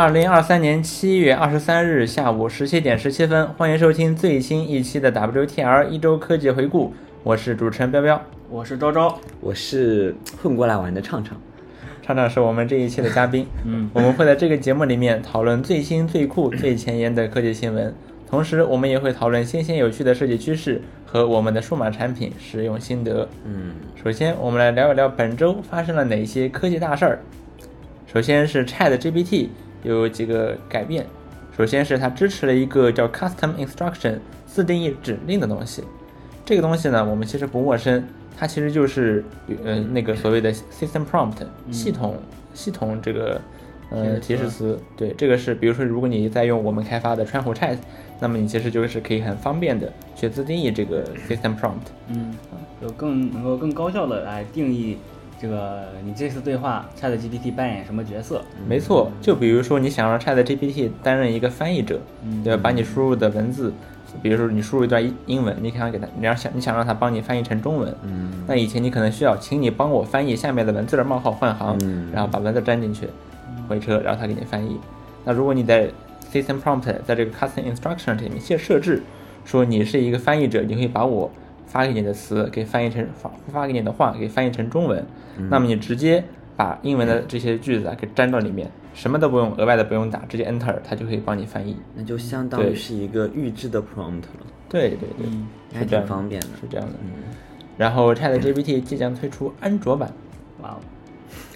二零二三年七月二十三日下午十七点十七分，欢迎收听最新一期的 WTR 一周科技回顾。我是主持人彪彪，我是周周，我是混过来玩的畅畅。畅畅是我们这一期的嘉宾。嗯，我们会在这个节目里面讨论最新、最酷、最前沿的科技新闻，同时我们也会讨论新鲜有趣的设计趋势和我们的数码产品使用心得。嗯，首先我们来聊一聊本周发生了哪些科技大事儿。首先是 Chat GPT 有几个改变，首先是它支持了一个叫 Custom Instruction 自定义指令的东西。这个东西呢，我们其实不陌生，它其实就是呃那个所谓的 System Prompt 系统系统这个呃提示词。对，这个是比如说如果你在用我们开发的川湖 Chat，那么你其实就是可以很方便的去自定义这个 System Prompt。嗯，有更能够更高效的来定义。这个你这次对话，Chat GPT 扮演什么角色？没错，就比如说你想让 Chat GPT 担任一个翻译者，对吧？把你输入的文字，比如说你输入一段英英文，你想给它，你要想你想让它帮你翻译成中文，嗯，那以前你可能需要，请你帮我翻译下面的文字的冒号换行，然后把文字粘进去，回车，然后它给你翻译。那如果你在 System Prompt 在这个 Custom Instruction 里面设设置，说你是一个翻译者，你会把我。发给你的词给翻译成发发给你的话给翻译成中文，那么你直接把英文的这些句子啊给粘到里面，什么都不用额外的不用打，直接 Enter 它就可以帮你翻译。那就相当于是一个预制的 prompt 了。对对对，还挺方便的，是这样的。然后 Chat GPT 即将推出安卓版。哇哦，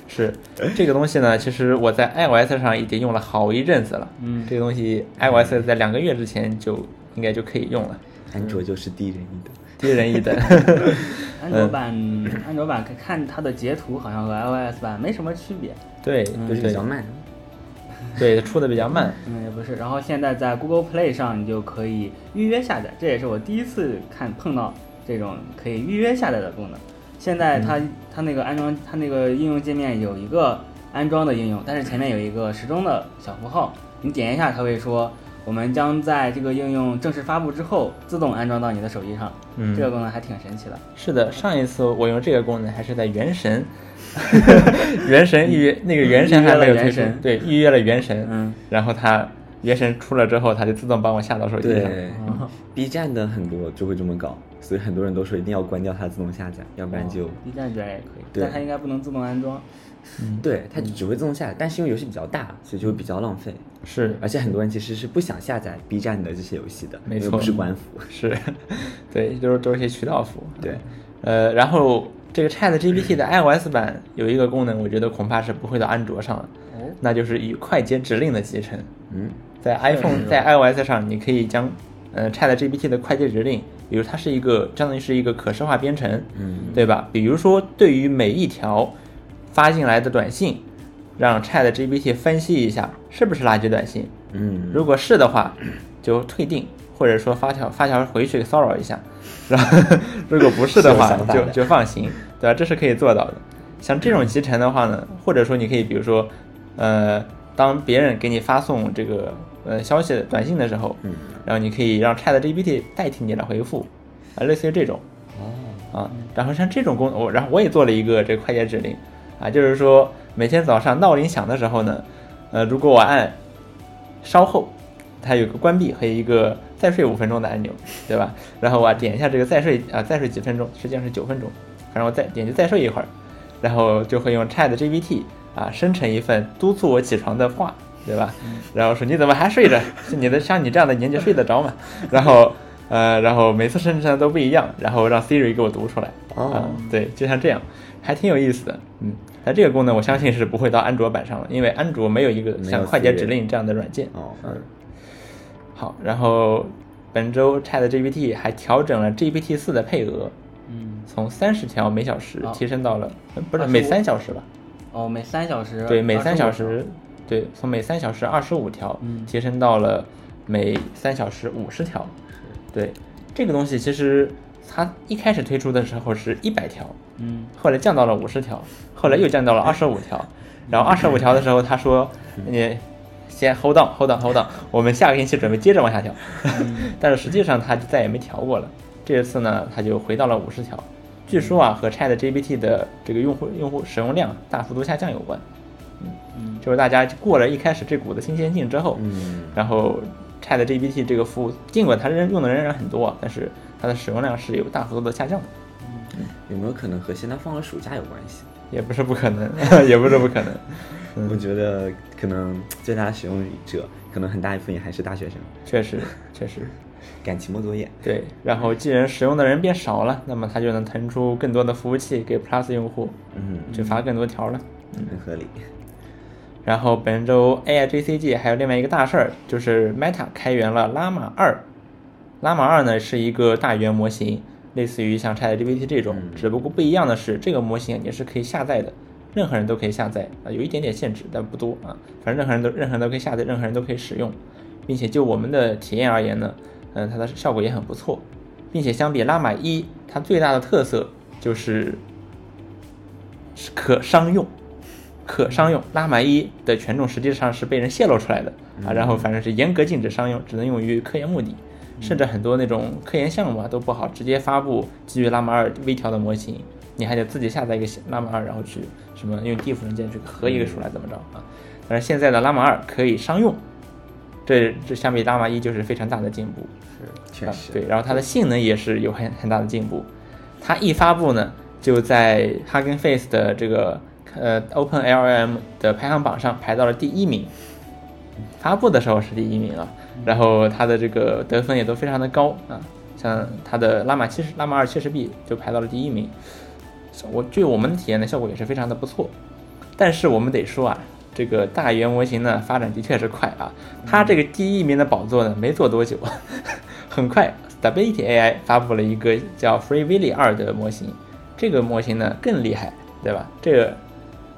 是这个东西呢，其实我在 iOS 上已经用了好一阵子了。嗯，这个东西 iOS 在两个月之前就应该就可以用了。安卓就是低人一等。低人一等。安卓版，安卓版看它的截图好像和 iOS 版没什么区别。对，就是比较慢。对，出的比较慢。嗯，也不是。然后现在在 Google Play 上，你就可以预约下载，这也是我第一次看碰到这种可以预约下载的功能。现在它它那个安装它那个应用界面有一个安装的应用，但是前面有一个时钟的小符号，你点一下，它会说。我们将在这个应用正式发布之后自动安装到你的手机上。嗯，这个功能还挺神奇的。是的，上一次我用这个功能还是在原神，原神预约那个原神还没有推出，对，预约了原神。嗯，然后它原神出了之后，它就自动帮我下到手机上。对，B 站的很多就会这么搞，所以很多人都说一定要关掉它自动下载，要不然就。B 站居然也可以，但它应该不能自动安装。嗯，对，它只会自动下载，但是因为游戏比较大，所以就会比较浪费。是，而且很多人其实是不想下载 B 站的这些游戏的，没错，不是官服。是，对，都是都是些渠道服。对，呃，然后这个 Chat GPT 的 iOS 版有一个功能，我觉得恐怕是不会到安卓上了，那就是以快捷指令的集成。嗯，在 iPhone 在 iOS 上，你可以将呃 Chat GPT 的快捷指令，比如它是一个相当于是一个可视化编程，嗯，对吧？比如说对于每一条发进来的短信。让 Chat GPT 分析一下是不是垃圾短信，嗯，如果是的话，就退订，或者说发条发条回去骚扰一下，然后如果不是的话，就就放行，对吧？这是可以做到的。像这种集成的话呢，或者说你可以比如说，呃，当别人给你发送这个呃消息短信的时候，嗯，然后你可以让 Chat GPT 代替你来回复，啊，类似于这种，哦，啊，然后像这种功能，我然后我也做了一个这个快捷指令，啊，就是说。每天早上闹铃响的时候呢，呃，如果我按稍后，它有个关闭和一个再睡五分钟的按钮，对吧？然后我点一下这个再睡啊，再睡几分钟，实际上是九分钟，反正我再点击再睡一会儿，然后就会用 Chat GPT 啊生成一份督促我起床的话，对吧？然后说你怎么还睡着？你的像你这样的年纪睡得着吗？然后呃，然后每次生成的都不一样，然后让 Siri 给我读出来。哦，对，就像这样，还挺有意思的，嗯。但这个功能我相信是不会到安卓版上了，因为安卓没有一个像快捷指令这样的软件。哦，嗯。好，然后本周 Chat GPT 还调整了 GPT 四的配额，嗯，从三十条每小时提升到了，不是每三小时吧？哦，每三小时。对，每三小时，对，从每三小时二十五条提升到了每三小时五十条。对，这个东西其实它一开始推出的时候是一百条。嗯，后来降到了五十条，后来又降到了二十五条，然后二十五条的时候，他说你先 hold on，hold on，hold on，我们下个星期准备接着往下调，但是实际上他就再也没调过了。这一次呢，他就回到了五十条，据说啊和 Chat GPT 的这个用户用户使用量大幅度下降有关。嗯。就是大家过了一开始这股的新鲜劲之后，嗯，然后 Chat GPT 这个服务，尽管它仍用的仍然很多，但是它的使用量是有大幅度的下降的，有没有可能和现在放了暑假有关系？也不是不可能，也不是不可能。我觉得可能最大的使用者，可能很大一部分也还是大学生，确实，确实，赶期末作业。对。然后既然使用的人变少了，那么它就能腾出更多的服务器给 Plus 用户嗯，就发更多条了。嗯很合理。然后本周 AI GCG 还有另外一个大事儿，就是 Meta 开源了 Llama 二。Llama 二呢是一个大语言模型，类似于像 ChatGPT 这种，只不过不一样的是，这个模型也是可以下载的，任何人都可以下载啊，有一点点限制，但不多啊。反正任何人都任何人都可以下载，任何人都可以使用，并且就我们的体验而言呢，嗯，它的效果也很不错，并且相比 Llama 一，它最大的特色就是是可商用。可商用，拉玛一的权重实际上是被人泄露出来的啊，然后反正是严格禁止商用，只能用于科研目的，甚至很多那种科研项目啊都不好直接发布基于拉玛二微调的模型，你还得自己下载一个拉玛二，然后去什么用 diff 文件去合一个出来怎么着啊？但是现在的拉玛二可以商用，这这相比拉玛一就是非常大的进步。确实，对，然后它的性能也是有很很大的进步。它一发布呢，就在 Hugging Face 的这个呃 Open LLM 的排行榜上排到了第一名。发布的时候是第一名啊，然后它的这个得分也都非常的高啊，像它的拉玛七十、拉玛二七十 B 就排到了第一名。我据我们的体验的效果也是非常的不错。但是我们得说啊，这个大语言模型呢发展的确是快啊，它这个第一名的宝座呢没做多久，很快 Stability AI 发布了一个叫 Free Willy 二的模型，这个模型呢更厉害，对吧？这个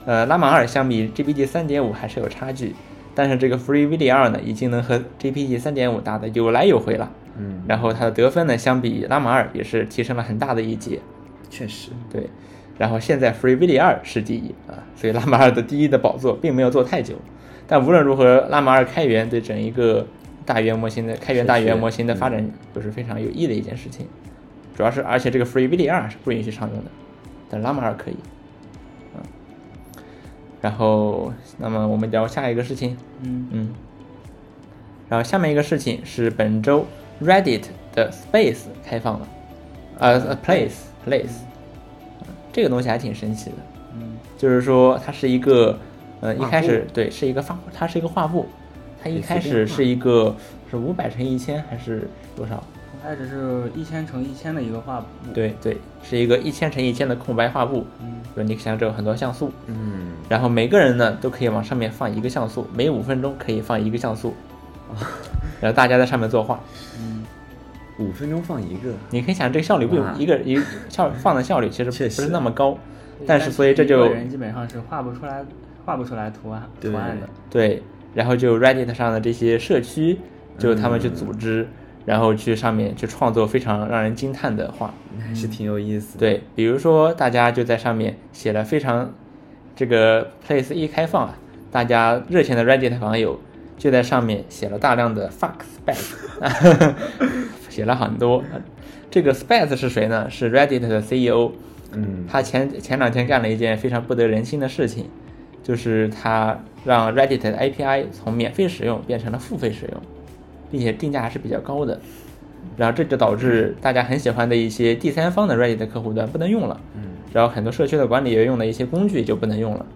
呃拉玛二相比 GPT 三点五还是有差距，但是这个 Free Willy 二呢已经能和 GPT 三点五打得有来有回了，嗯，然后它的得分呢相比拉马尔也是提升了很大的一截，确实，对，然后现在 Free Willy 二是第一啊，所以拉马尔的第一的宝座并没有做太久。但无论如何，拉马尔开源对整一个大语言模型的开源大语言模型的发展都是非常有益的一件事情。主要是，而且这个 Free Willy 二是不允许常用的，但拉马尔可以。嗯，然后，那么我们聊下一个事情，嗯。嗯，然后下面一个事情是本周 Reddit 的 Space 开放了，呃，Place Place，这个东西还挺神奇的。嗯。就是说它是一个，呃，一开始对是一个画，它是一个画布，它一开始是一个是五百乘一千还是多少？它只是一千乘一千的一个画布，对对，是一个一千乘一千的空白画布，嗯。就是你想这有很多像素，嗯，然后每个人呢都可以往上面放一个像素，每五分钟可以放一个像素，然后大家在上面作画，嗯。五分钟放一个，你可以想这个效率不哇一个一效 放的效率其实确实。不是那么高，但是所以这就人基本上是画不出来画不出来图案图案的，对，然后就 Reddit 上的这些社区，就他们去组织，然后去上面去创作非常让人惊叹的画。还是挺有意思的。对，比如说大家就在上面写了非常这个 Place 一开放啊，大家热情的 Reddit 网友就在上面写了大量的 fuck Space，写了很多。这个 Space 是谁呢？是 Reddit 的 CEO，嗯，他前前两天干了一件非常不得人心的事情，就是他让 Reddit 的 API 从免费使用变成了付费使用，并且定价还是比较高的。然后这就导致大家很喜欢的一些第三方的 Reddit 客户端不能用了，嗯，然后很多社区的管理员用的一些工具就不能用了，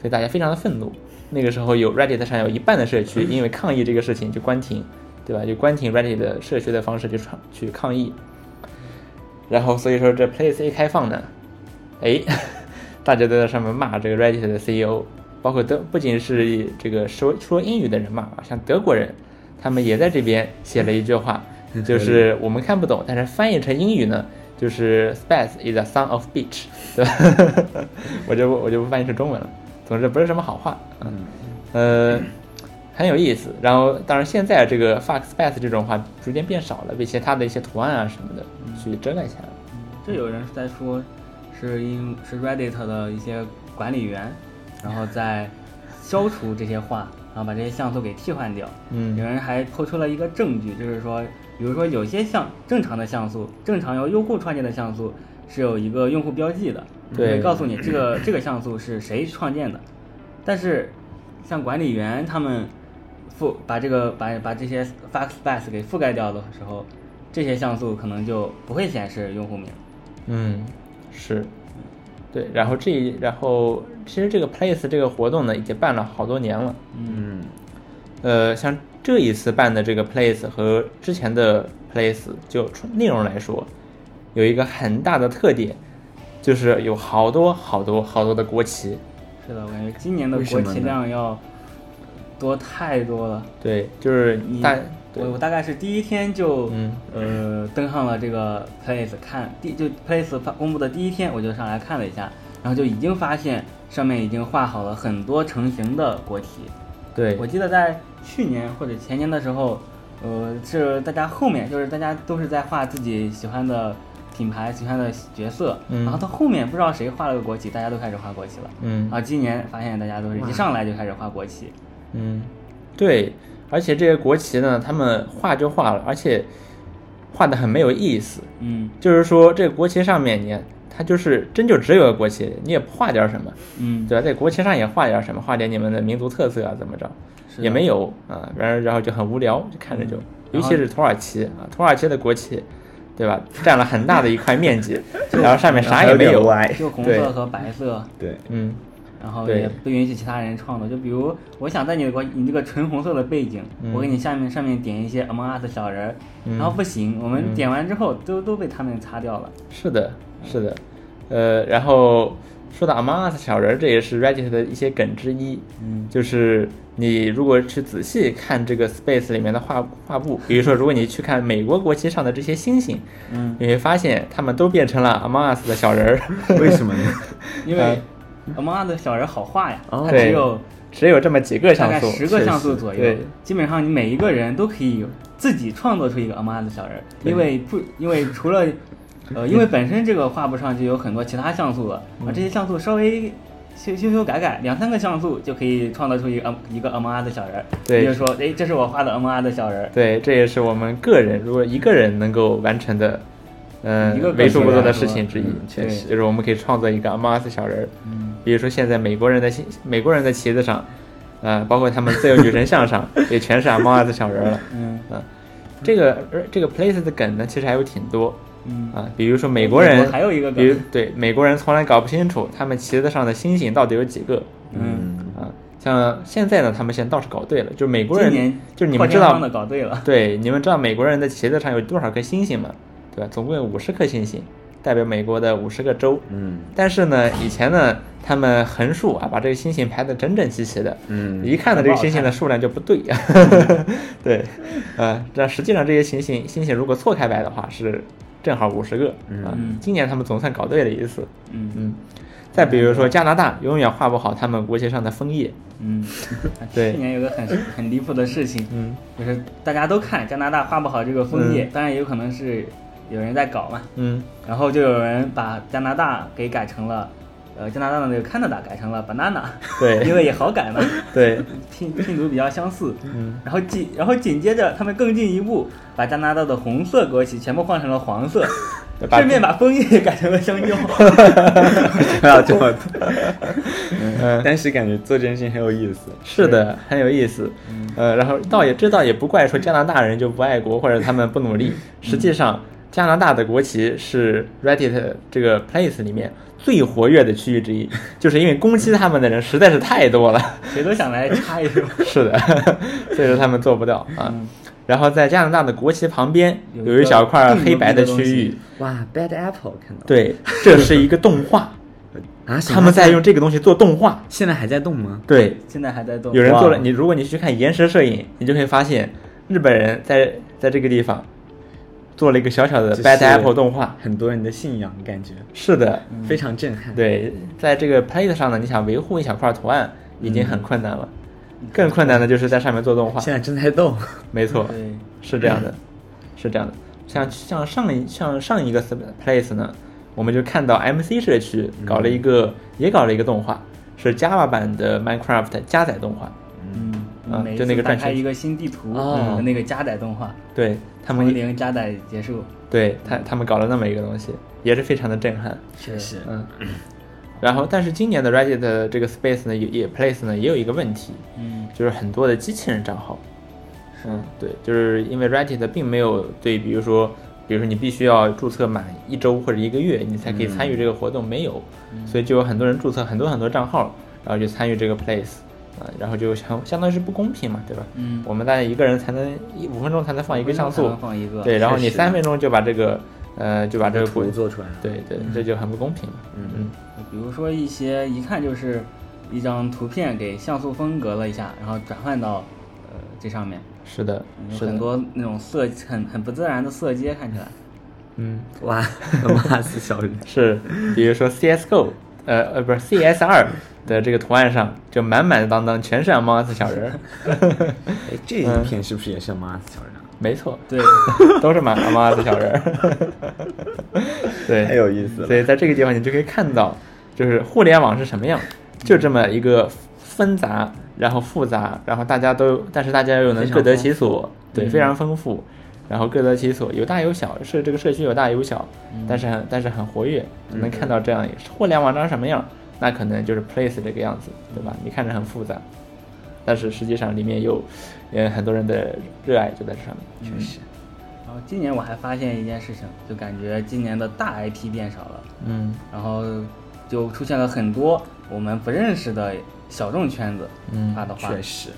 所以大家非常的愤怒。那个时候有 Reddit 上有一半的社区因为抗议这个事情就关停，对吧？就关停 Reddit 的社区的方式去创去抗议。然后所以说这 Place 一开放呢，哎，大家都在上面骂这个 Reddit 的 CEO，包括德不仅是这个说说英语的人骂啊，像德国人，他们也在这边写了一句话，就是我们看不懂，但是翻译成英语呢，就是 Space is a son of bitch，对 吧？我就我就不翻译成中文了。总之不是什么好话，嗯，呃，很有意思。然后当然现在这个 fuck Space 这种话逐渐变少了，被其他的一些图案啊什么的去遮盖起来了。这有人是在说，是因是 Reddit 的一些管理员，然后在消除这些话，然后把这些像素给替换掉。嗯有人还抛出了一个证据，就是说，比如说有些像正常的像素，正常由用户创建的像素是有一个用户标记的，对会告诉你这个 这个像素是谁创建的。但是像管理员他们覆把这个把把这些 fax bus 给覆盖掉的时候，这些像素可能就不会显示用户名。嗯，是，对，然后这一然后其实这个 Place 这个活动呢，已经办了好多年了。嗯呃，像这一次办的这个 Place 和之前的 Place，就内容来说，有一个很大的特点，就是有好多好多好多的国旗。是的，我感觉今年的国旗量要多太多了。对，就是你大我我大概是第一天就、嗯呃登上了这个 Place 看，第就 Place 发公布的第一天我就上来看了一下，然后就已经发现上面已经画好了很多成型的国旗。对我记得在去年或者前年的时候，呃，是大家后面就是大家都是在画自己喜欢的品牌、喜欢的角色，嗯然后到后面不知道谁画了个国旗，大家都开始画国旗了。嗯然后今年发现大家都是一上来就开始画国旗，嗯，对，而且这些国旗呢，他们画就画了，而且画的很没有意思。嗯就是说，这个国旗上面你它就是真就只有个国旗，你也不画点什么，嗯，对吧？在国旗上也画点什么，画点你们的民族特色啊，怎么着？也没有啊，然后然后就很无聊，就看着就，尤其是土耳其啊，土耳其的国旗，对吧？占了很大的一块面积，然后上面啥也没有，就 红色和白色，对，嗯，然后也不允许其他人创作。就比如，我想在你的国，你这个纯红色的背景，嗯。我给你下面上面点一些 Among Us 小人儿，嗯。然后不行，我们嗯。点完之后都都被他们擦掉了。是的，是的，呃，然后说到 Among Us 小人儿，这也是 Reddit 的一些梗之一，嗯。就是你如果去仔细看这个 Space 里面的画画布，比如说如果你去看美国国旗上的这些星星，嗯，你会发现他们都变成了 Among Us 的小人儿，为什么呢？因为 Among Us 小人好画呀，哦它只有只有这么几个大像素，概十个像素左右对，基本上你每一个人都可以自己创作出一个 Among Us 小人儿，因为不因为除了呃，因为本身这个画布上就有很多其他像素了，嗯啊，这些像素稍微修修修改改，两三个像素就可以创造出一个一个 Among Us 小人儿。对也就是说，哎，这是我画的 Among Us 小人儿。对，这也是我们个人如果一个人能够完成的，嗯、为数不多的事情之一嗯，确实就是我们可以创作一个 Among Us 小人儿。嗯，比如说现在美国人的旗美国人的旗子上，呃，包括他们自由女神像上，也全是 Among Us 小人儿了。嗯嗯，这个而这个 Place 的梗呢，其实还有挺多嗯啊，比如说美国人，还有一个比如梗，对美国人从来搞不清楚他们旗子上的星星到底有几个嗯，啊。像现在呢，他们现在倒是搞对了，就是美国人，就是你们知道搞对了。对，你们知道美国人的旗子上有多少颗星星吗？对吧？总共有五十颗星星，代表美国的五十个州。嗯但是呢，以前呢，他们横竖啊，把这个星星排得整整齐齐的，嗯一看呢，这个星星的数量就不对。对，呃，这实际上这些星星星星如果错开摆的话，是正好五十个啊。嗯今年他们总算搞对了一次。嗯嗯，再比如说加拿大，永远画不好他们国旗上的枫叶。嗯，对去年有个很很离谱的事情，嗯就是大家都看加拿大画不好这个枫叶，当然也有可能是有人在搞嘛，嗯。然后就有人把加拿大给改成了，呃，加拿大的那个 Canada 改成了 banana，对。因为也好改嘛，对，拼拼读比较相似。嗯。然后紧然后紧接着他们更进一步，把加拿大的红色国旗全部换成了黄色，顺便把枫叶也改成了香蕉。不要这么多。嗯。但是感觉做这件事情很有意思。是的，很有意思。嗯。呃，然后倒也这倒也不怪说加拿大人就不爱国或者他们不努力，实际上加拿大的国旗是 Reddit 这个 Place 里面最活跃的区域之一，就是因为攻击他们的人实在是太多了。谁都想来插一手。是的，所以说他们做不到啊。嗯然后在加拿大的国旗旁边有一小块黑白的区域，哇，Bad Apple 看到对，这是一个动画，啊，他们在用这个东西做动画。现在还在动吗？对，现在还在动。有人做了，你如果你去看延时摄影，你就会发现日本人在在这个地方做了一个小小的 Bad Apple 动画。很多人的信仰感觉是的，非常震撼。，对，在这个 Plate 上呢，你想维护一小块图案已经很困难了，更困难的就是在上面做动画。现在正在动。没错，是这样的，是这样的。像像上一像上一个 Place 呢，我们就看到 MC 社区搞了一个，也搞了一个动画，是 Java 版的 Minecraft 加载动画。嗯，啊每一就那个转圈次打开一个新地图哦的那个加载动画，对他从们，零加载结束。对他他们搞了那么一个东西，也是非常的震撼。确实，嗯，然后，但是今年的 Reddit 的这个 Space 呢，也也 Place 呢，也有一个问题，嗯，就是很多的机器人账号。嗯，对，就是因为 Reddit 并没有对，比如说，比如说你必须要注册满一周或者一个月，你才可以参与这个活动，没有，所以就有很多人注册很多很多账号，然后去参与这个 Place，啊、然后就相相当于是不公平嘛，对吧？嗯，我们大家一个人才能一五分钟才能放一个像素，放一个，对，然后你三分钟就把这个，呃，就把这个图，做出来了。对对，这就很不公平嘛。嗯嗯，比如说一些一看就是一张图片给像素分隔了一下，然后转换到呃这上面，是的，是的，有很多那种色很很不自然的色阶，看起来。嗯，哇，骂死小人。是，比如说 CSGO，呃呃，不是 CS 二的这个图案上就满满当当全是 Among Us 小人儿，哎，这一片是不是也是骂死小人啊？没错，对，都是满 Among Us 小人儿。对，太有意思了所以在这个地方你就可以看到，就是互联网是什么样，就这么一个纷杂，然后复杂，然后大家都，但是大家又能各得其所，对，嗯非常丰富，然后各得其所，有大有小，社这个社区有大有小，但是很但是很活跃，嗯。能看到这样互联网长什么样，那可能就是 Place 这个样子，对吧？你看着很复杂，但是实际上里面有，呃，很多人的热爱就在这上面。确实，然后今年我还发现一件事情，就感觉今年的大 IP 变少了，嗯。然后就出现了很多我们不认识的小众圈子嗯他的话，确实，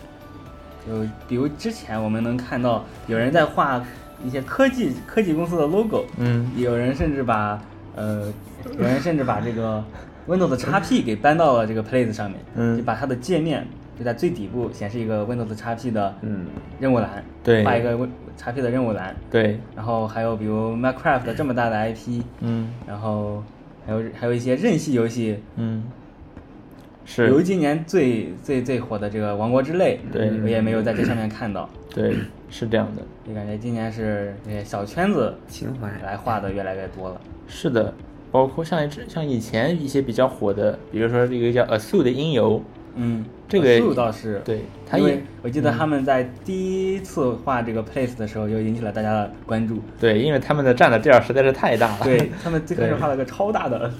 就比如之前我们能看到有人在画一些科技科技公司的 logo，嗯。有人甚至把呃，有人甚至把这个 Windows XP 给搬到了这个 Place 上面，嗯。就把它的界面就在最底部显示一个 Windows XP 的嗯，任务栏，对。画一个 XP 的任务栏，对，然后还有比如 Minecraft 这么大的 IP，嗯。然后还有还有一些任系游戏，嗯，比如是，今年最最最火的这个《王国之泪》，对。我也没有在这上面看到，对，是这样的。就感觉今年是小圈子情怀。来画的越来越多了。是的，包括像一像以前一些比较火的，比如说这个叫 Asu 的音游，嗯，这个速倒是。对，他因为也我记得他们在第一次画这个 place 的时候就引起了大家的关注。对，因为他们的占的地儿实在是太大了，对他们最开始画了个超大的，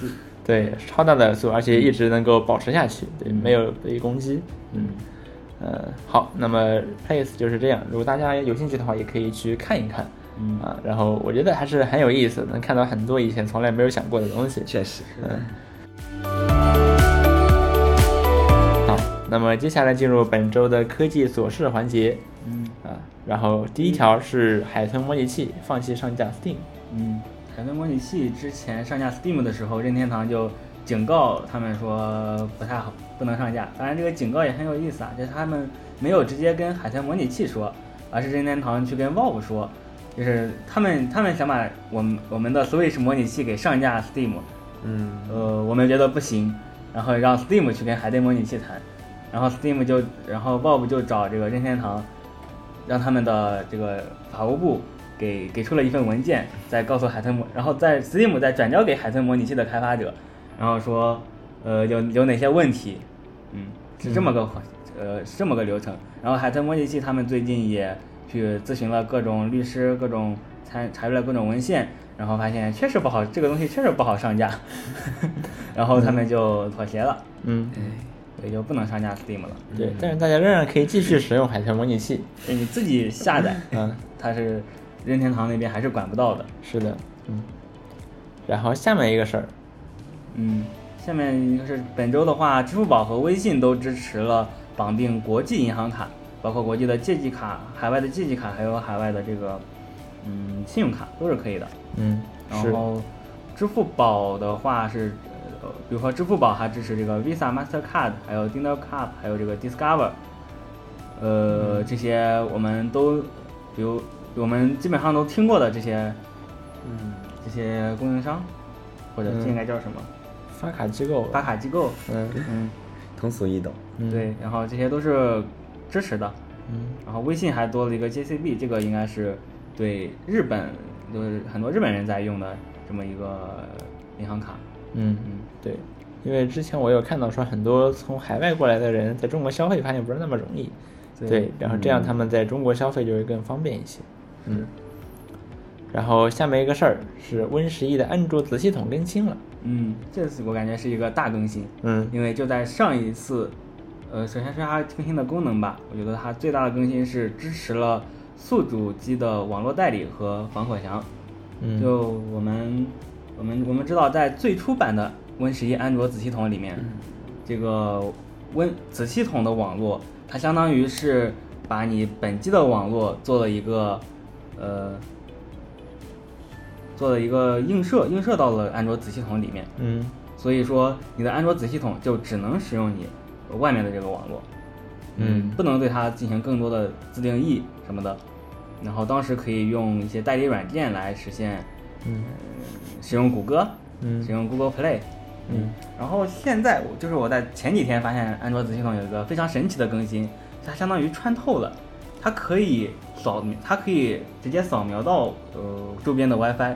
对，超大的 Asu，而且一直能够保持下去，对，没有被攻击。嗯，呃，好，那么 Place 就是这样，如果大家有兴趣的话，也可以去看一看。嗯啊，然后我觉得还是很有意思，能看到很多以前从来没有想过的东西。确实，嗯，好，那么接下来进入本周的科技琐事环节嗯啊，然后第一条是海豚模拟器放弃上架 Steam。嗯，海豚模拟器之前上架 Steam 的时候，任天堂就警告他们说不太好，不能上架。当然，这个警告也很有意思啊，就是他们没有直接跟海豚模拟器说，而是任天堂去跟 Valve 说，就是他们他们想把我们我们的 Switch 模拟器给上架 Steam，嗯，呃，我们觉得不行，然后让 Steam 去跟海豚模拟器谈，然后 Steam 就，然后 Valve 就找这个任天堂，让他们的这个法务部给给出了一份文件，再告诉海豚模，然后在 Steam 再转交给海豚模拟器的开发者，然后说，呃，有有哪些问题，嗯，是这么个，呃，是这么个流程。然后海豚模拟器他们最近也去咨询了各种律师，各种参查阅了各种文献，然后发现确实不好，这个东西确实不好上架，然后他们就妥协了，嗯，所以就不能上架 Steam 了。对，但是大家仍然可以继续使用海豚模拟器。就你自己下载，嗯，它是任天堂那边还是管不到的。是的，嗯。然后下面一个事儿，嗯，下面一个是本周的话，支付宝和微信都支持了绑定国际银行卡，包括国际的借记卡、海外的借记卡，还有海外的这个嗯信用卡都是可以的。嗯，然后支付宝的话是，呃，比如说支付宝它支持这个 Visa、Mastercard，还有 Dinner Cup，还有这个 Discover，呃，这些我们都，比如我们基本上都听过的这些嗯，这些供应商，或者嗯这应该叫什么？发卡机构，发卡机构，嗯。嗯，通俗易懂，嗯，对，然后这些都是支持的。嗯。然后微信还多了一个 JCB，这个应该是对日本就是很多日本人在用的这么一个银行卡。嗯嗯，对，因为之前我有看到说很多从海外过来的人在中国消费，发现不是那么容易，对。对，然后这样他们在中国消费就会更方便一些。嗯，然后下面一个事儿是 Win 十一的安卓子系统更新了。嗯，这次我感觉是一个大更新，嗯。因为就在上一次，呃，首先是它更新的功能吧，我觉得它最大的更新是支持了宿主机的网络代理和防火墙。嗯。就我们我们我们知道，在最初版的 Win 十一安卓子系统里面，这个 Win 子系统的网络，它相当于是把你本机的网络做了一个呃做了一个映射，映射到了安卓子系统里面。嗯所以说，你的安卓子系统就只能使用你外面的这个网络，嗯不能对它进行更多的自定义什么的。然后当时可以用一些代理软件来实现，嗯使用谷歌，嗯使用 Google Play，嗯然后现在我就是我在前几天发现安卓子系统有一个非常神奇的更新，它相当于穿透了，它可以扫，它可以直接扫描到呃周边的 WiFi，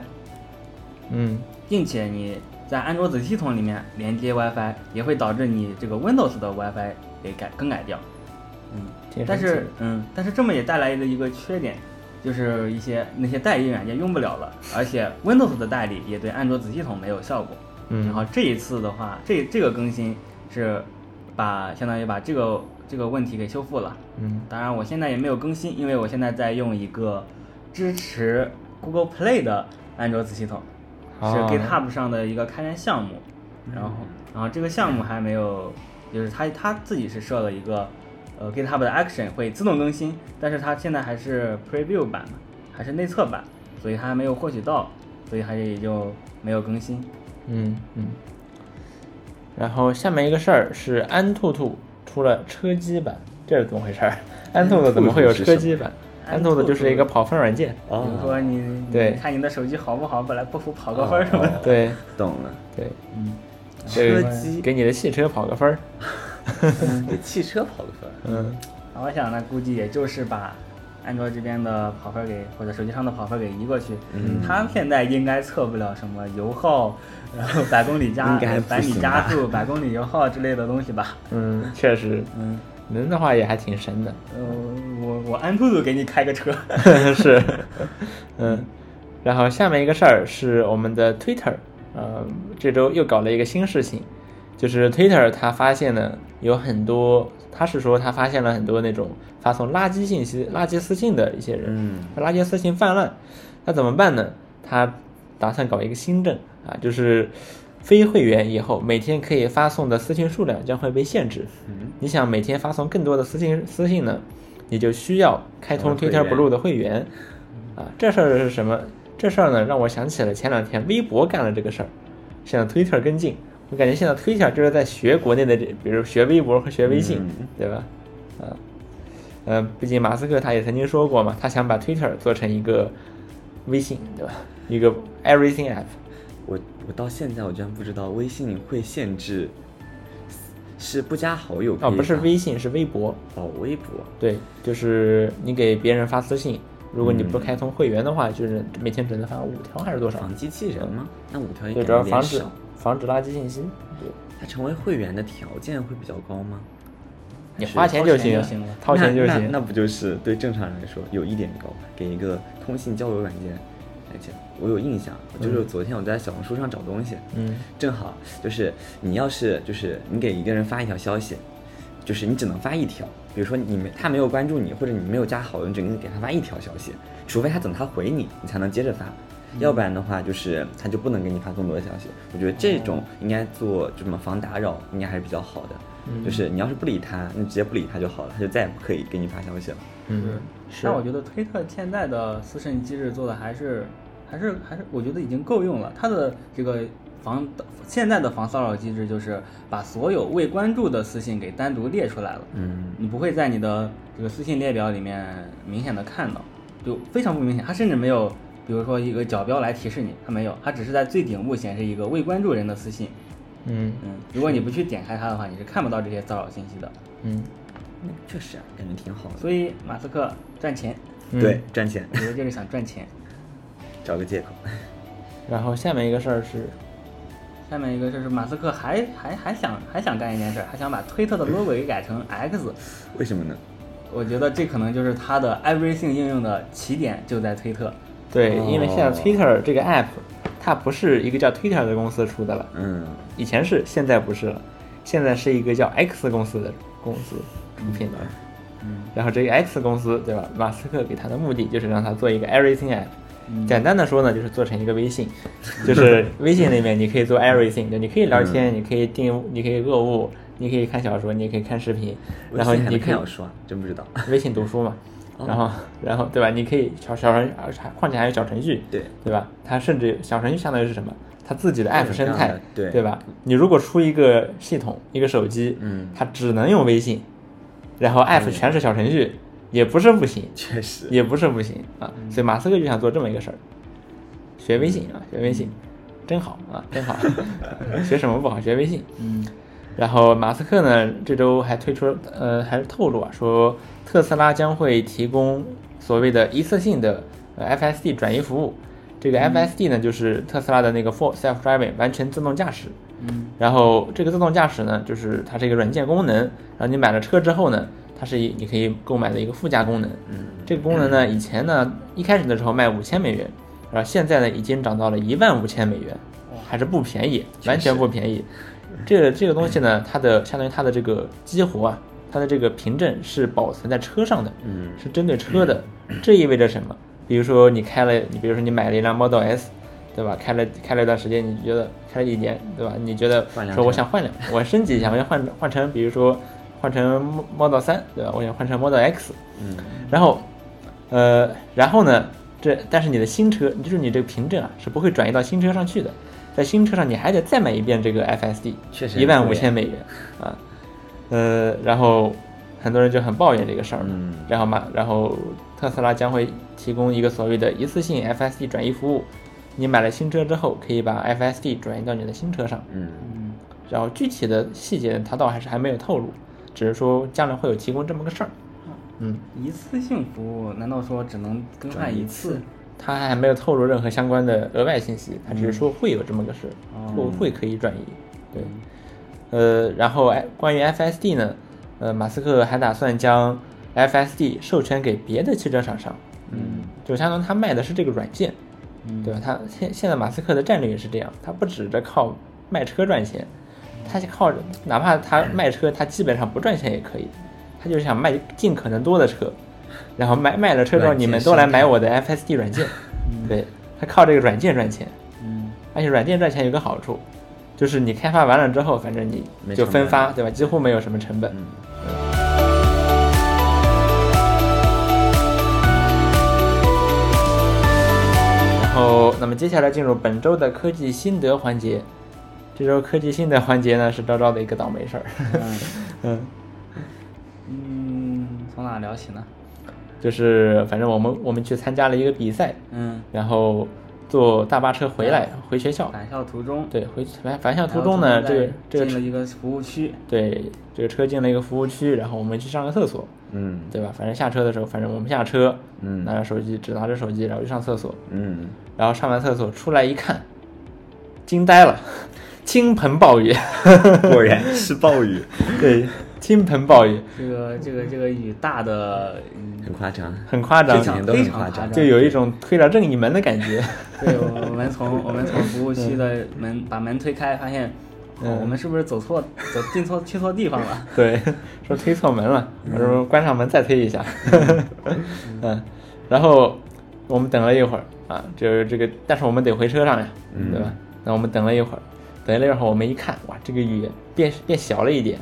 嗯并且你在安卓子系统里面连接 WiFi，也会导致你这个 Windows 的 WiFi 给改更改掉。嗯，但是嗯，但是这么也带来了一个缺点，就是一些那些代理软件用不了了，而且 Windows 的代理也对安卓子系统没有效果。嗯然后这一次的话，这这个更新是把相当于把这个这个问题给修复了。嗯当然，我现在也没有更新，因为我现在在用一个支持 Google Play 的安卓子系统，是哦 GitHub 上的一个开源项目。然后，然后这个项目还没有，就是它它自己是设了一个呃 GitHub 的 Action 会自动更新，但是它现在还是 Preview 版嘛，还是内测版，所以它还没有获取到，所以还也就没有更新。嗯嗯。然后下面一个事儿是安兔兔出了车机版，这是怎么回事儿？安兔兔怎么会有车机版？安兔兔就是一个跑分软件。比如说哦，你对你看你的手机好不好，本来不服跑个分儿什么的。对懂了，对，嗯，车机给你的汽车跑个分儿。给汽车跑个分儿，嗯我想呢估计也就是把安卓这边的跑分给或者手机上的跑分给移过去。嗯它现在应该测不了什么油耗，然后百公里加应该百米加速、百公里油耗之类的东西吧。嗯，确实，嗯，能的话也还挺神的。呃，我我安兔兔给你开个车。是，嗯，然后下面一个事儿是我们的 Twitter，呃，这周又搞了一个新事情，就是 Twitter 它发现了有很多，他是说他发现了很多那种发送垃圾信息、垃圾私信的一些人，嗯垃圾私信泛滥，那怎么办呢？他打算搞一个新政啊，就是非会员以后每天可以发送的私信数量将会被限制。嗯你想每天发送更多的私信私信呢，你就需要开通 Twitter Blue 的会员啊。这事儿是什么？这事儿呢让我想起了前两天微博干了这个事儿，向 Twitter 跟进。我感觉现在 Twitter 就是在学国内的这，比如学微博和学微信，嗯对吧？啊，呃，毕竟马斯克他也曾经说过嘛，他想把 Twitter 做成一个微信，对吧？一个 Everything App。我我到现在我居然不知道微信会限制，是不加好友可哦，不是微信，是微博。哦微博，对，就是你给别人发私信，如果你不嗯开通会员的话，就是每天只能发五条还是多少？防机器人吗？那五条也主要防止。防止垃圾信息。对，它成为会员的条件会比较高吗？你花钱就行掏钱就行了，掏钱就行。那不就是对正常人来说有一点高？给一个通信交友软件我有印象，就是昨天我在小红书上找东西，嗯正好就是你要是就是你给一个人发一条消息，就是你只能发一条，比如说你没他没有关注你，或者你没有加好友，你只能给他发一条消息，除非他等他回你，你才能接着发。要不然的话，就是他就不能给你发更多的消息。我觉得这种应该做就什么防打扰，应该还是比较好的。嗯就是你要是不理他，你直接不理他就好了，他就再也不可以给你发消息了。嗯，是但。我觉得推特现在的私信机制做的还是还是还是，我觉得已经够用了。它的这个防现在的防骚扰机制就是把所有未关注的私信给单独列出来了，嗯，你不会在你的这个私信列表里面明显的看到，就非常不明显。它甚至没有，比如说一个角标来提示你，它没有，它只是在最顶部显示一个未关注人的私信。嗯嗯，如果你不去点开它的话，你是看不到这些骚扰信息的。嗯那确实啊，感觉挺好的。所以马斯克赚钱，嗯对，赚钱我觉得就是想赚钱。找个借口。然后下面一个事儿是，下面一个就是马斯克还还还想还想干一件事儿，还想把推特的 logo 给改成 X。为什么呢？我觉得这可能就是他的 Everything 应用的起点就在推特。对，因为现在哦 Twitter 这个 app 它不是一个叫 Twitter 的公司出的了，嗯，以前是，现在不是了，现在是一个叫 X 公司的公司出品的。嗯然后这个 X 公司，对吧？马斯克给他的目的就是让他做一个 Everything app。嗯简单的说呢，就是做成一个微信，就是微信里面你可以做 Everything，就你可以聊天，你可以订，你可以购物，你可以看小说，你也可以看视频，然后你可以看小说啊，真不知道。微信读书嘛，哦然后然后对吧？你可以小小程，况且还有小程序，对对吧？它甚至小程序相当于是什么？它自己的 app 生态对对吧？你如果出一个系统，一个手机，嗯它只能用微信，然后 app 全是小程序，也不是不行，确实，也不是不行啊。所以马斯克就想做这么一个事儿，学微信啊，学微信，真好啊，真好。学什么不好？学微信。嗯然后马斯克呢，这周还推出呃，还是透露啊，说特斯拉将会提供所谓的一次性的呃 FSD 转移服务。这个 FSD 呢，就是特斯拉的那个 Full Self Driving 完全自动驾驶。嗯然后这个自动驾驶呢，就是它是一个软件功能。然后你买了车之后呢，它是一你可以购买的一个附加功能。嗯，这个功能呢，以前呢一开始的时候卖五千美元，然后现在呢已经涨到了一万五千美元，还是不便宜，完全不便宜。这个这个东西呢，它的相当于它的这个激活啊，它的这个凭证是保存在车上的，嗯是针对车的。这意味着什么？比如说你开了，你比如说你买了一辆 Model S，对吧？开了开了一段时间，你觉得开了一年，对吧？你觉得说我想换辆，我升级一下，我要换换成比如说换成 Model 三，对吧？我想换成 Model X，嗯。然后，呃，然后呢，这但是你的新车，就是你这个凭证啊，是不会转移到新车上去的，在新车上你还得再买一遍这个 FSD，确实一万五对千美元啊，呃，然后很多人就很抱怨这个事儿，嗯。然后嘛，然后特斯拉将会提供一个所谓的一次性 FSD 转移服务，你买了新车之后，可以把 FSD 转移到你的新车上，嗯嗯。然后具体的细节它倒还是还没有透露，只是说将来会有提供这么个事儿，嗯。一次性服务，难道说只能更换一一次？他还没有透露任何相关的额外信息，他只是说会有这么个事，哦会会可以转移。对，呃，然后哎，关于 FSD 呢，呃，马斯克还打算将 FSD 授权给别的汽车厂商，嗯就相当于他卖的是这个软件，嗯对吧？他现现在马斯克的战略也是这样，他不指着靠卖车赚钱，他是靠着哪怕他卖车，他基本上不赚钱也可以，他就是想卖尽可能多的车，然后卖卖了车之后，你们都来买我的 FSD 软件，对他靠这个软件赚钱，嗯而且软件赚钱有个好处，就是你开发完了之后，反正你就分发，对吧？几乎没有什么成本。嗯然后，那么接下来进入本周的科技心得环节。这周科技性的环节呢是昭昭的一个倒霉事儿，嗯。嗯，嗯，从哪聊起呢？就是反正我们我们去参加了一个比赛，嗯，然后坐大巴车回来回学校，返校途中，对，回返返校途中呢，这个这个进了一个服务区，对这个车进了一个服务区，然后我们去上个厕所，嗯。对吧？反正下车的时候，反正我们下车，嗯。拿着手机，只拿着手机，然后去上厕所，嗯，然后上完厕所出来一看，惊呆了，倾盆暴雨，果然是暴雨，对，倾盆暴雨，这个这个这个雨大的，嗯，很夸张，很夸张。这几，年都很非常夸张，就有一种推了任意门的感觉。对，我们从我们从服务区的门把门推开，发现，我们是不是走错走进错去错地方了？对，说推错门了，我说关上门再推一下，嗯，然后我们等了一会儿啊，就是这个，但是我们得回车上呀，嗯。对吧？那我们等了一会儿，等了一会儿，我们一看，哇，这个雨变变小了一点，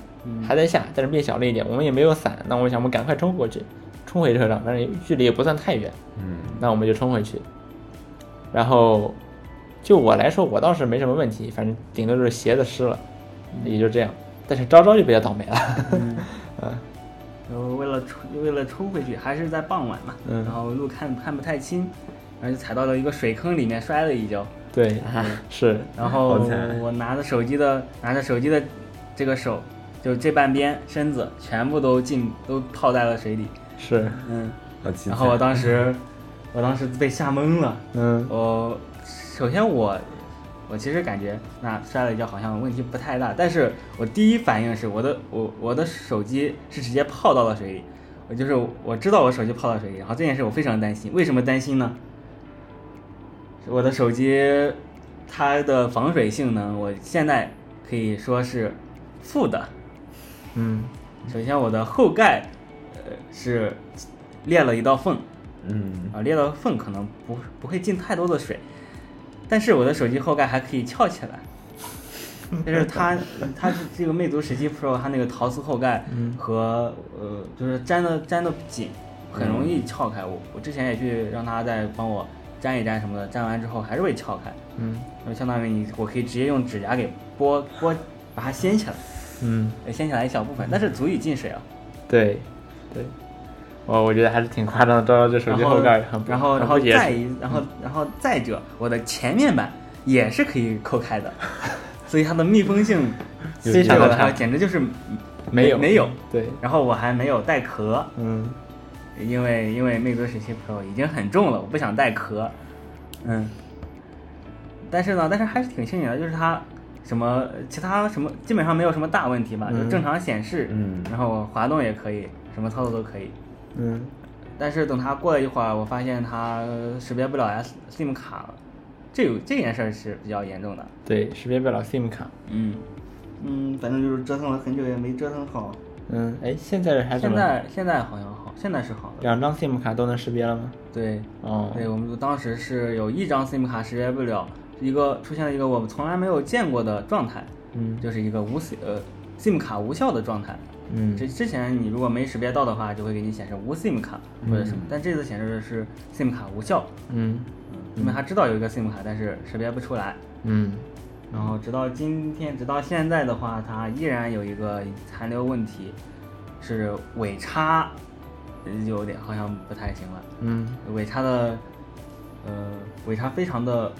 还在下，但是变小了一点，我们也没有伞，那我想我们赶快冲过去，冲回车上，反正距离也不算太远，嗯那我们就冲回去。然后就我来说，我倒是没什么问题，反正顶多就是鞋子湿了，也就这样。但是昭昭就比较倒霉了，嗯，嗯然后为了冲为了冲回去，还是在傍晚嘛，嗯然后路看看不太清，然后就踩到了一个水坑里面，摔了一跤。对，是，然后我拿着手机的拿着手机的这个手，就这半边身子全部都进都泡在了水里。是，嗯，然后我当时我当时被吓懵了。嗯。我首先我我其实感觉那摔了一跤好像问题不太大，但是我第一反应是我的我我的手机是直接泡到了水里，我就是我知道我手机泡到水里，然后这件事我非常担心，为什么担心呢？我的手机它的防水性能，我现在可以说是负的。嗯首先，我的后盖呃是裂了一道缝，嗯，啊，裂了缝可能不不会进太多的水，但是我的手机后盖还可以翘起来。就是它，它是这个魅族十七 Pro，它那个陶瓷后盖嗯和呃，就是粘的粘的紧，很容易撬开。我我之前也去让他再帮我粘一粘什么的，粘完之后还是会撬开。嗯。就相当于你，我可以直接用指甲给拨拨，把它掀起来，嗯，呃掀起来一小部分，但是足以进水啊。对对，我我觉得还是挺夸张的，照照这手机后后盖然后然后再一然后然后再者，我的前面板也是可以扣开的，所以它的密封性非常的差，简直就是没有。没有。对，然后我还没有带壳，嗯因为因为魅族十七 Pro 已经很重了，我不想带壳。嗯，但是呢，但是还是挺幸运的，就是它什么其他什么基本上没有什么大问题吧，就嗯正常显示，嗯然后滑动也可以，什么操作都可以。嗯但是等它过了一会儿，我发现它识别不了 S SIM 卡了，这有这件事儿是比较严重的。对，识别不了 SIM 卡。嗯嗯，反正就是折腾了很久也没折腾好。嗯，哎，现在还怎现？在现在好像好，现在是好的。两张 SIM 卡都能识别了吗？对，哦，对，我们当时是有一张 SIM 卡识别不了，一个出现了一个我们从来没有见过的状态，嗯就是一个无 SIM 呃 SIM 卡无效的状态。嗯之之前你如果没识别到的话，就会给你显示无 SIM 卡或者什么，但这次显示的是 SIM 卡无效，嗯因为他知道有一个 SIM 卡，但是识别不出来。嗯然后直到今天，直到现在的话，它依然有一个残留问题，是尾插呃有点好像不太行了。嗯尾插的，呃，尾插非常的，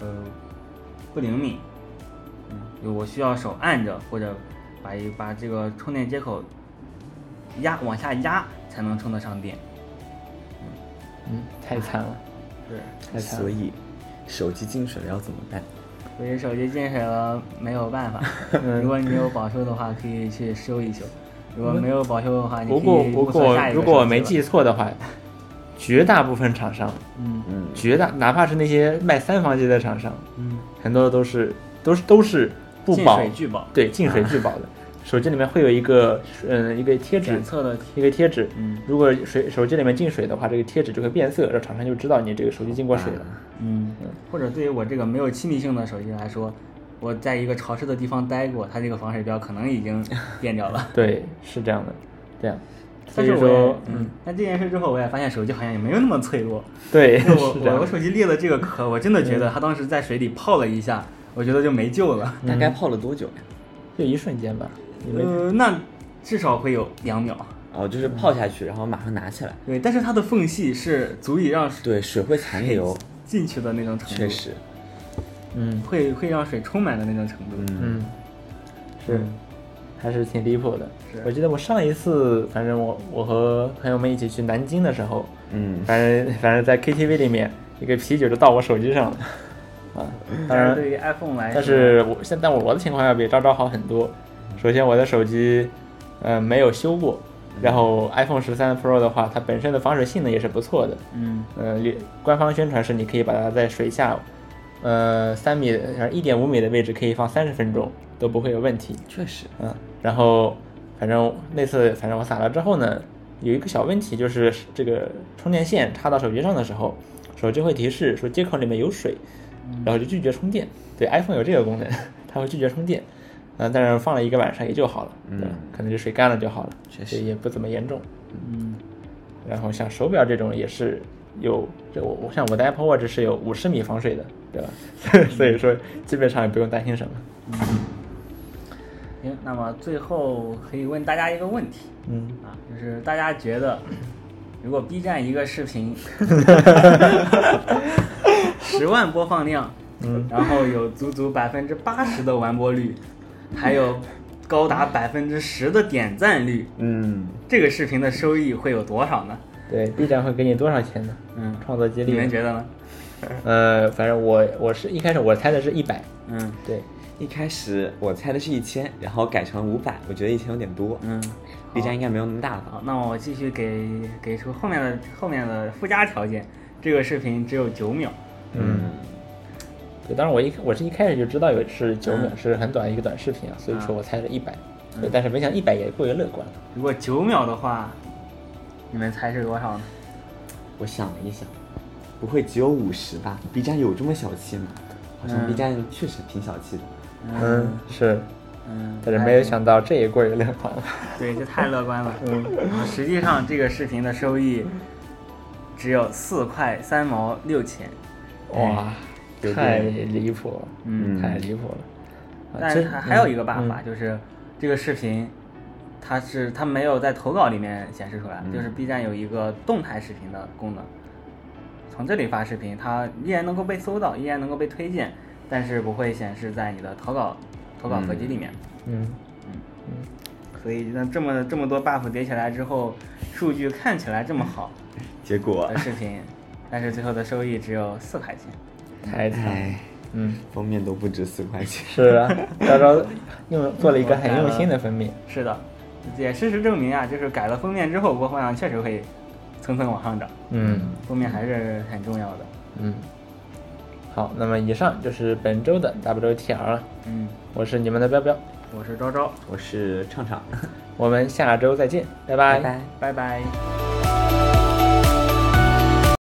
呃，不灵敏，嗯，就我需要手按着或者把一把这个充电接口压往下压才能充得上电。嗯，太惨了，对，太惨了。所以手机进水了要怎么办？所以手机进水了没有办法，嗯 如果你有保修的话，可以去修一修；如果没有保修的话，你可不过不过如果我没记错的话，绝大部分厂商，嗯。嗯，绝大哪怕是那些卖三防机的厂商，嗯，很多都是都是都是不进保水拒保，对进水拒保的。手机里面会有一个嗯一个贴纸。检，测的，一个贴纸，嗯。如果水手机里面进水的话，这个贴纸就会变色，让厂商就知道你这个手机进过水了。嗯，或者对于我这个没有气密性的手机来说，我在一个潮湿的地方待过，它这个防水标可能已经变掉了。对，是这样的，这样。但是我说，嗯，但这件事之后，我也发现手机好像也没有那么脆弱。对，我。我我手机裂了这个壳，我真的觉得它当时在水里泡了一下，我觉得就没救了。大概泡了多久呀？就一瞬间吧，呃，那至少会有两秒。哦，就是泡下去，然后马上拿起来。对，但是它的缝隙是足以让对，水会残留，进去的那种程度，确，实。嗯会会让水充满的那种程度。嗯嗯，是，还是挺离谱的是。我记得我上一次，反正我我和朋友们一起去南京的时候，嗯，反正反正在 KTV 里面，一个啤酒就到我手机上了，啊，当然但是对于 iPhone 来，但是我现在我的情况要比昭昭好很多。首先，我的手机，呃，没有修过。然后 iPhone 十三 Pro 的话，它本身的防水性能也是不错的。嗯呃，官方宣传是你可以把它在水下，呃，三米呃一点五米的位置可以放三十分钟都不会有问题。确实。嗯，然后反正那次反正我撒了之后呢，有一个小问题就是这个充电线插到手机上的时候，手机会提示说接口里面有水，然后就拒绝充电。对，iPhone 有这个功能，它会拒绝充电。嗯、但是放了一个晚上也就好了，嗯可能就水干了就好了，确实也不怎么严重。嗯然后像手表这种也是有，这我我像我的 Apple Watch 是有五十米防水的，对吧？所以说基本上也不用担心什么。行，那么最后可以问大家一个问题嗯，啊，就是大家觉得，如果 B 站一个视频 十万播放量，嗯，然后有足足百分之八十的完播率，还有高达百分之十的点赞率，嗯，这个视频的收益会有多少呢？对，B 站会给你多少钱呢？嗯，创作激励你们觉得呢？呃，反正我我是一开始我猜的是一百，嗯对，一开始我猜的是一千，然后改成五百，我觉得一千有点多。嗯。B 站应该没有那么大吧？好，那我继续给给出后面的后面的附加条件。这个视频只有九秒，嗯，对，当然我一我是一开始就知道有是九秒，嗯是很短的一个短视频啊，所以说嗯我猜了一百，对，但是没想一百也过于乐观了。如果九秒的话，你们猜是多少呢？我想了一想，不会只有五十吧？B 站有这么小气吗？好像嗯 B 站确实挺小气的。嗯，是，嗯，但是没有想到这一过于乐观了。对，这太乐观了。嗯，实际上这个视频的收益只有四块三毛六钱，哇，太离谱了，嗯太离谱了。啊但是还还有一个办法，嗯就是这个视频，它是它没有在投稿里面显示出来，嗯就是 B 站有一个动态视频的功能，从这里发视频，它依然能够被搜到，依然能够被推荐，但是不会显示在你的投稿投稿合集里面。嗯嗯嗯，所以那这么这么多 buff 叠起来之后，数据看起来这么好 结果的，视频，但是最后的收益只有四块钱。太惨了。哎，嗯，封面都不值四块钱。是啊，昭昭用做了一个很用心的封面。是的，也事实证明啊，就是改了封面之后，播放量确实会蹭蹭往上涨。嗯封面还是很重要的。嗯，好，那么以上就是本周的 WTR 了。嗯，我是你们的彪彪，我是昭昭，我是畅畅，我们下周再见，拜拜拜拜。拜拜。